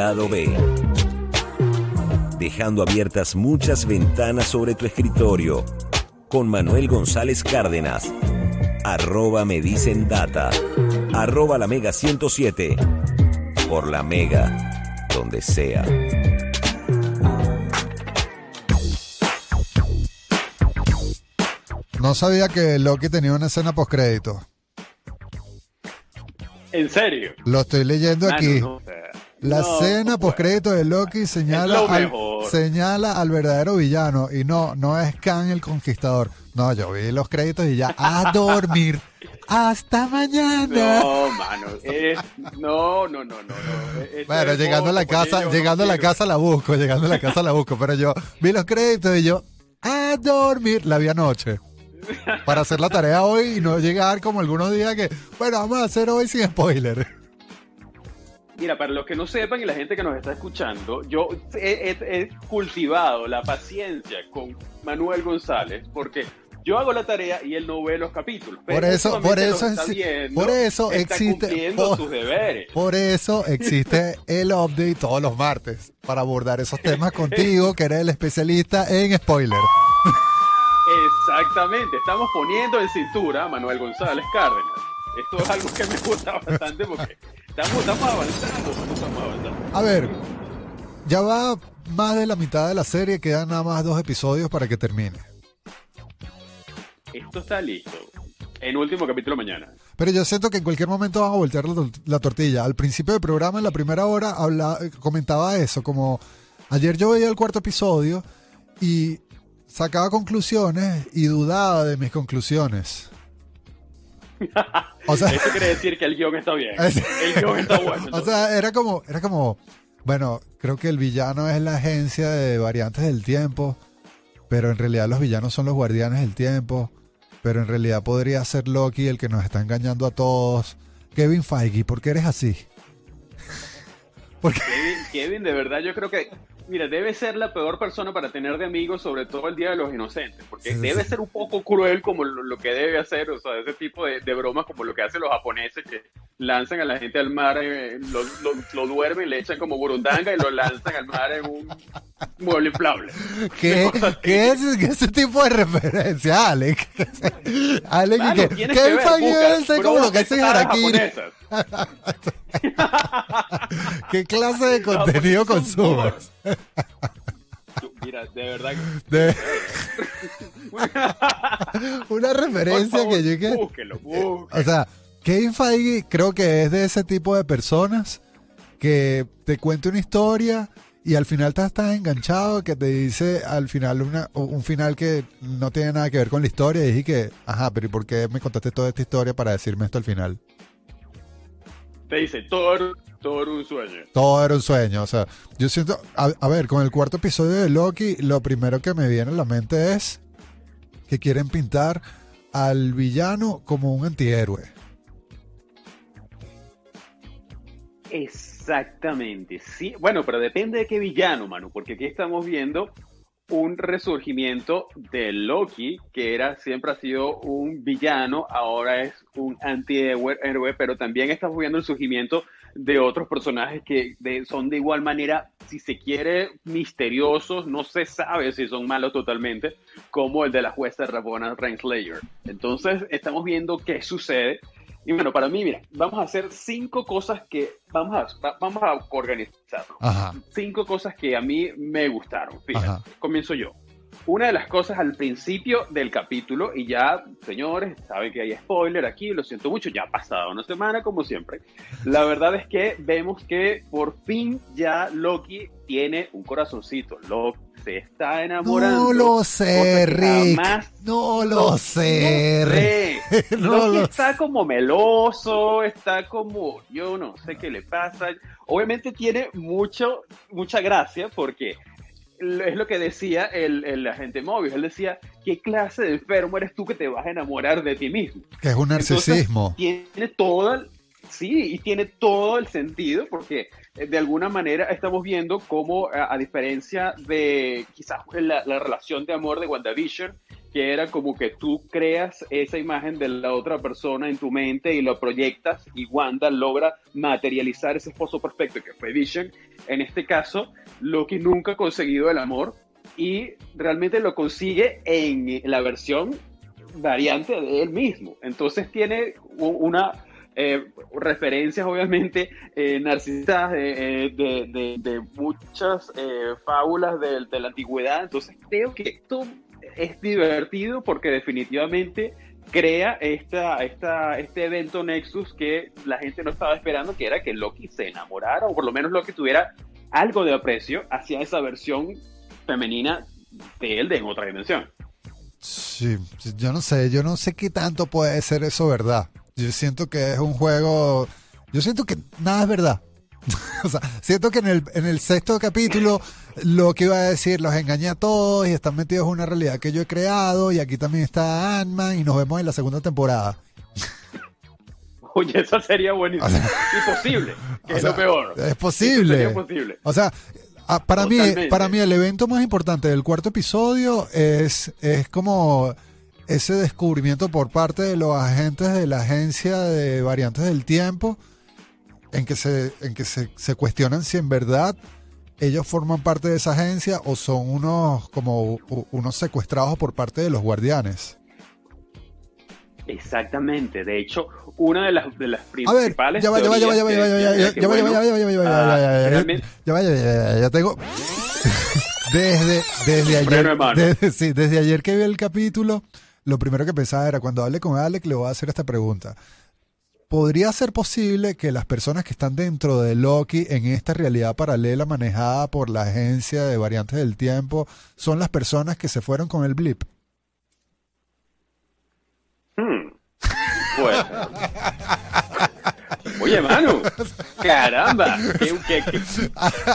Lado B. Dejando abiertas muchas ventanas sobre tu escritorio. Con Manuel González Cárdenas. Arroba me dicen data. Arroba la Mega 107. Por la Mega. Donde sea. No sabía que Loki tenía una escena postcrédito. ¿En serio? Lo estoy leyendo Ah, aquí. no, no, o sea, La no, escena postcrédito de Loki señala lo al, señala al verdadero villano. Y no, no es Khan el Conquistador. No, yo vi los créditos y ya a dormir. Hasta mañana. No, mano, eres... No, no, no, no. no. Eso Bueno, llegando a la casa, llegando a la quiero. casa la busco, llegando a la casa la busco, pero yo vi los créditos y yo a dormir, la vi anoche. Para hacer la tarea hoy y no llegar como algunos días que, bueno, vamos a hacer hoy sin spoiler. Mira, para los que no sepan y la gente que nos está escuchando, yo he, he- he cultivado la paciencia con Manuel González porque yo hago la tarea y él no ve los capítulos. Por eso- por eso está es- viendo, por eso existe- por- sus deberes. Por eso existe el update todos los martes, para abordar esos temas contigo, que eres el especialista en spoiler. Exactamente, estamos poniendo en cintura a Manuel González Cárdenas. Esto es algo que me gusta bastante porque estamos, estamos avanzando, estamos avanzando. A ver, ya va más de la mitad de la serie, quedan nada más dos episodios para que termine. Esto está listo. En último capítulo mañana. Pero yo siento que en cualquier momento van a voltear la, la tortilla. Al principio del programa, en la primera hora, habla- comentaba eso, como ayer yo veía el cuarto episodio y sacaba conclusiones y dudaba de mis conclusiones. O sea, Eso quiere decir que el guion está bien. Es- El guion está bueno. o sea, era como, era como, bueno, creo que el villano es la agencia de variantes del tiempo, pero en realidad los villanos son los guardianes del tiempo, pero en realidad podría ser Loki el que nos está engañando a todos. Kevin Feige, ¿por qué eres así? Porque Kevin, Kevin, de verdad, yo creo que, mira, debe ser la peor persona para tener de amigos, sobre todo el Día de los Inocentes, porque Sí, debe sí. ser un poco cruel como lo, lo que debe hacer, o sea, ese tipo de, de bromas como lo que hacen los japoneses que lanzan a la gente al mar, eh, lo, lo, lo duermen, le echan como burundanga y lo lanzan al mar en un mueble inflable. ¿Qué, ¿qué es qué es ese tipo de referencia, Alex? Alex, que, ver, Feige busca debe ser como lo que hace bromas Harakiri. ¿Qué clase de contenido pues, son consumes? Mira, de verdad. De- una referencia favor, que yo que... Búsquelo, búsquelo. O sea, Kevin Feige creo que es de ese tipo de personas que te cuenta una historia y al final te estás enganchado, que te dice al final una, un final que no tiene nada que ver con la historia y dije que, ajá, pero ¿y por qué me contaste toda esta historia para decirme esto al final? Te dice, todo, era- todo era un sueño. Todo era un sueño, o sea, yo siento, a, a ver, con el cuarto episodio de Loki, lo primero que me viene a la mente es que quieren pintar al villano como un antihéroe. Exactamente, sí. Bueno, pero depende de qué villano, mano, porque aquí estamos viendo un resurgimiento de Loki, que era siempre ha sido un villano, ahora es un antihéroe, pero también estamos viendo el surgimiento de otros personajes que son de igual manera, si se quiere, misteriosos, no se sabe si son malos totalmente, como el de la jueza Rabona Renslayer. Entonces, estamos viendo qué sucede. Y bueno, para mí, mira, vamos a hacer cinco cosas que vamos a, va- vamos a organizarlo. Ajá. Cinco cosas que a mí me gustaron. Fíjate, comienzo yo. Una de las cosas al principio del capítulo, y ya, señores, saben que hay spoiler aquí, lo siento mucho, ya ha pasado una semana como siempre. La verdad es que vemos que por fin ya Loki tiene un corazoncito. Loki se está enamorando. No lo sé, Rick. jamás- No lo sé, no sé. Loki lo está como meloso, está como, yo no sé qué le pasa. Obviamente tiene mucho, mucha gracia porque es lo que decía el, el agente móvil. Él decía, ¿qué clase de enfermo eres tú que te vas a enamorar de ti mismo? Que es un narcisismo. Entonces, tiene todo el, sí, y tiene todo el sentido porque eh, de alguna manera estamos viendo cómo, a, a diferencia de quizás la, la relación de amor de WandaVision, que era como que tú creas esa imagen de la otra persona en tu mente y lo proyectas y Wanda logra materializar ese esposo perfecto que fue Vision. En este caso, Loki nunca ha conseguido el amor y realmente lo consigue en la versión variante de él mismo. Entonces tiene una eh, referencias obviamente eh, narcisistas de, de, muchas eh, fábulas de, de, la antigüedad. Entonces creo que esto es divertido porque definitivamente crea esta, esta, este evento Nexus que la gente no estaba esperando, que era que Loki se enamorara o por lo menos Loki tuviera algo de aprecio hacia esa versión femenina de él de en otra dimensión. Sí, yo no sé, yo no sé qué tanto puede ser eso verdad. Yo siento que es un juego, yo siento que nada es verdad. o sea, siento que en el, en el sexto capítulo lo que iba a decir los engañé a todos y están metidos en una realidad que yo he creado y aquí también está Ant-Man y nos vemos en la segunda temporada. Oye, eso sería buenísimo. Imposible, que es lo peor. Es posible. posible. O sea, Ah, para, mí, para mí el evento más importante del cuarto episodio es, es como ese descubrimiento por parte de los agentes de la agencia de variantes del tiempo en que se, en que se, se cuestionan si en verdad ellos forman parte de esa agencia o son unos como unos secuestrados por parte de los guardianes. Exactamente, de hecho, una de las, de las principales. A ver, ya va, ya va, ya va, ya va, ya va, ya va, ya va, ya va, ya va, ya va, ya ya tengo. Desde, desde ayer, sí, desde ayer que vi el capítulo, lo primero que pensaba era cuando hable con Alex le voy a hacer esta pregunta. ¿Podría ser posible que las personas que están dentro de Loki en esta realidad paralela manejada por la agencia de variantes del tiempo son las personas que se fueron con el blip? Oye, Manu, caramba, ¿qué,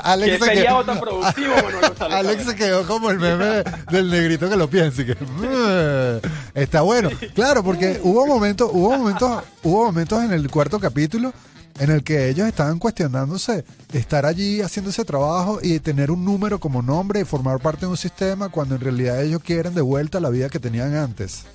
Alex sería otra productivo, Alex se quedó como el meme del negrito que lo piensa. Que, está bueno, claro, porque hubo momentos, hubo momentos, hubo momentos en el cuarto capítulo en el que ellos estaban cuestionándose estar allí haciendo ese trabajo y tener un número como nombre y formar parte de un sistema cuando en realidad ellos quieren de vuelta la vida que tenían antes.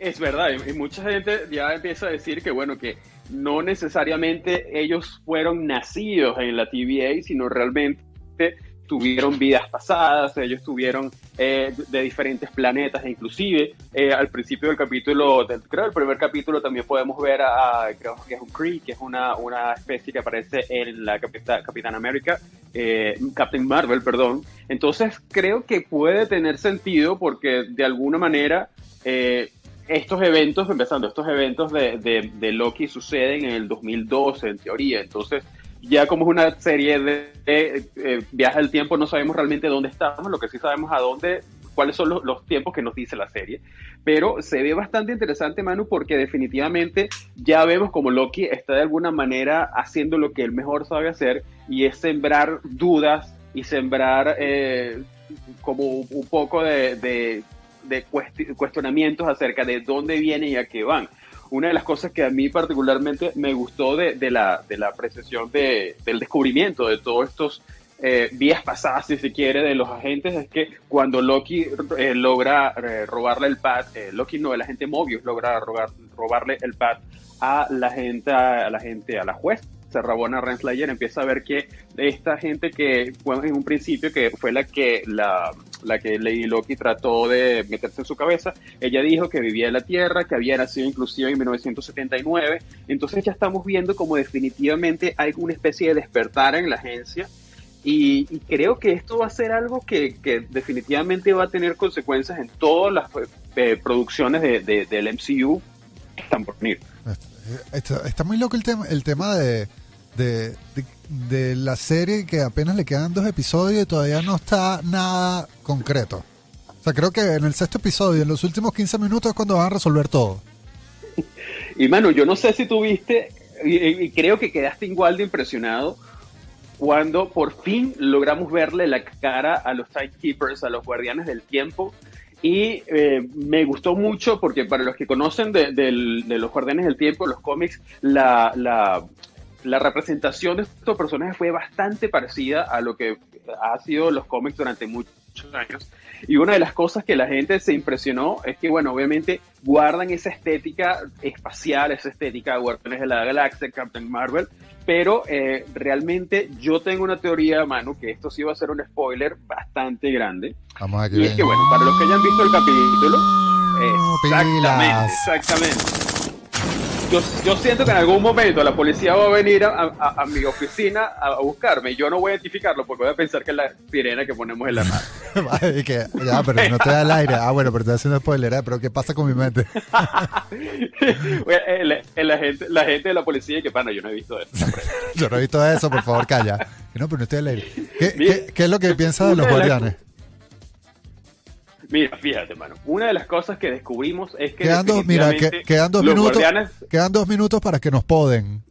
Es verdad, y mucha gente ya empieza a decir que, bueno, que no necesariamente ellos fueron nacidos en la TVA, sino realmente tuvieron vidas pasadas, ellos tuvieron eh, de diferentes planetas, inclusive eh, al principio del capítulo, del, creo el primer capítulo también podemos ver a, creo que es un Kree, que es una, una especie que aparece en la Capitán América, eh, Captain Marvel, perdón. Entonces creo que puede tener sentido porque de alguna manera estos eventos, empezando, estos eventos de, de, Loki suceden en el 2012, en teoría. Entonces, ya como es una serie de, eh, viajes del tiempo, no sabemos realmente dónde estamos, lo que sí sabemos a dónde, cuáles son los, tiempos que nos dice la serie. Pero se ve bastante interesante, Manu, porque definitivamente ya vemos como Loki está de alguna manera haciendo lo que él mejor sabe hacer y es sembrar dudas y sembrar eh, como un poco de de cuestionamientos acerca de dónde vienen y a qué van. Una de las cosas que a mí particularmente me gustó de, de la, de la apreciación de, del descubrimiento de todos estos eh, vías pasadas, si se quiere, de los agentes es que cuando Loki eh, logra eh, robarle el pad, Loki no, el agente Mobius logra robarle el pad a la gente, a la gente, a la juez Rabona Renslayer empieza a ver que esta gente que fue en un principio que fue la que la, la que Lady Loki trató de meterse en su cabeza, ella dijo que vivía en la Tierra, que había nacido inclusive en 1979, entonces ya estamos viendo como definitivamente hay una especie de despertar en la agencia y, creo que esto va a ser algo que, que, definitivamente va a tener consecuencias en todas las eh, producciones de, del MCU que están por venir. Está, está, muy loco el tema, el tema de, de, de, la serie que apenas le quedan dos episodios y todavía no está nada concreto. O sea, creo que en el sexto episodio, en los últimos 15 minutos es cuando van a resolver todo. Y mano, yo no sé si tuviste, y, creo que quedaste igual de impresionado cuando por fin logramos verle la cara a los Timekeepers, a los guardianes del tiempo. Y eh, me gustó mucho porque para los que conocen de, los Guardianes del Tiempo, los cómics, la, la representación de estos personajes fue bastante parecida a lo que ha sido los cómics durante mucho años. Y una de las cosas que la gente se impresionó es que, bueno, obviamente guardan esa estética espacial, esa estética de Guardianes de la Galaxia, Captain Marvel, pero eh, realmente yo tengo una teoría, mano, que esto sí va a ser un spoiler bastante grande. Vamos a y es que, bueno, para los que hayan visto el capítulo, exactamente, Pilas. exactamente. Yo, yo siento que en algún momento la policía va a venir a, a- a mi oficina a, a buscarme. Yo no voy a identificarlo porque voy a pensar que es la sirena que ponemos en la mano. Vale, que, ya, pero no te da el aire. Ah, bueno, pero te estoy haciendo spoiler, ¿eh? pero ¿qué pasa con mi mente? Bueno, eh, la, eh, la gente, la gente de la policía que, pana, yo no he visto eso. Yo no he visto eso, por favor, calla. No, pero no estoy al aire. ¿Qué, qué, qué es lo que piensas de los guardianes? Mira, fíjate, mano. Una de las cosas que descubrimos es que. Quedan dos, mira, que- quedan dos minutos. guardianes- Quedan dos minutos para que nos poden.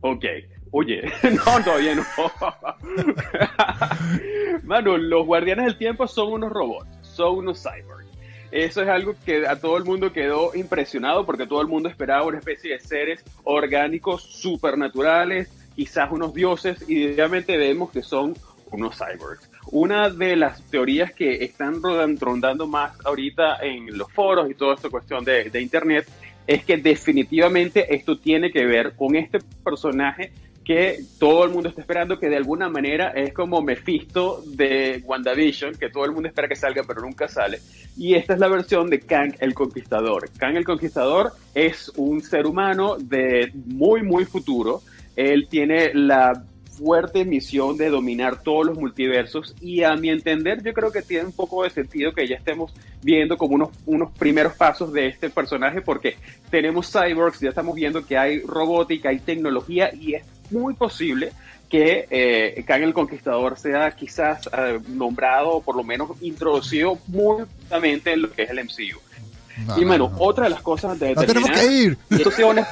Ok. Oye, no, todavía no. Mano, los guardianes del tiempo son unos robots, son unos cyborgs. Eso es algo que a todo el mundo quedó impresionado porque todo el mundo esperaba una especie de seres orgánicos supernaturales, quizás unos dioses, y obviamente vemos que son unos cyborgs. Una de las teorías que están rondando más ahorita en los foros y toda esta cuestión de, de internet es que definitivamente esto tiene que ver con este personaje que todo el mundo está esperando, que de alguna manera es como Mephisto de WandaVision, que todo el mundo espera que salga pero nunca sale. Y esta es la versión de Kang el Conquistador. Kang el Conquistador es un ser humano de muy, muy futuro. Él tiene la fuerte misión de dominar todos los multiversos y a mi entender yo creo que tiene un poco de sentido que ya estemos viendo como unos, unos primeros pasos de este personaje porque tenemos cyborgs, ya estamos viendo que hay robótica, hay tecnología y es muy posible que eh, Kang el Conquistador sea quizás eh, nombrado o por lo menos introducido muy justamente en lo que es el MCU. No, y no, bueno, no. otra de las cosas de No tenemos terminar- que ir. y esto sí, una-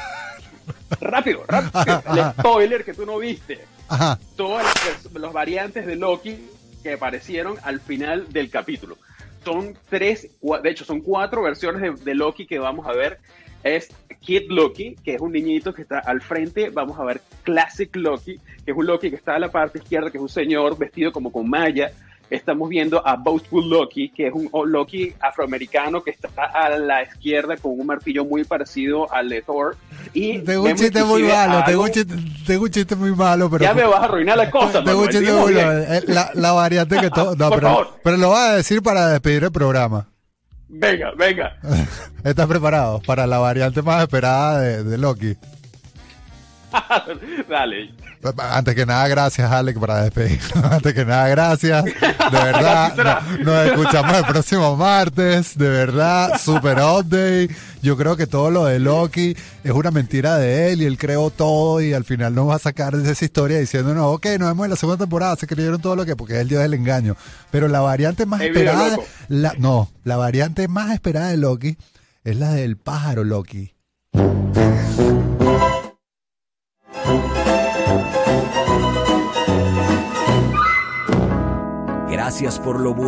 rápido, rápido. El spoiler que tú no viste. Ajá. Todas las los variantes de Loki que aparecieron al final del capítulo. Son tres, de hecho son cuatro versiones de, de Loki que vamos a ver. Es Kid Loki, que es un niñito que está al frente. Vamos a ver Classic Loki, que es un Loki que está a la parte izquierda, que es un señor vestido como con malla. Estamos viendo a Boastful Loki, que es un Loki afroamericano que está a la izquierda con un martillo muy parecido al de Thor. Y Tengo un chiste muy malo, tengo un chiste, tengo un chiste muy malo, pero... Ya me vas a arruinar la cosa, Tengo un chiste muy malo. Eh, La, la variante que todo... No, pero, lo vas a decir para despedir el programa. Venga, venga. ¿Estás preparado para la variante más esperada de, de Loki? Dale. Antes que nada, gracias, Alec, para despedir. Antes que nada, gracias. De verdad, no- nos escuchamos el próximo martes. De verdad, super update. Yo creo que todo lo de Loki es una mentira de él y él creó todo y al final nos va a sacar de esa historia diciéndonos, ok, nos vemos en la segunda temporada, se creyeron todo lo que, porque es el dios del engaño. Pero la variante más esperada, la, no, la variante más esperada de Loki es la del pájaro Loki. Gracias por lo bueno.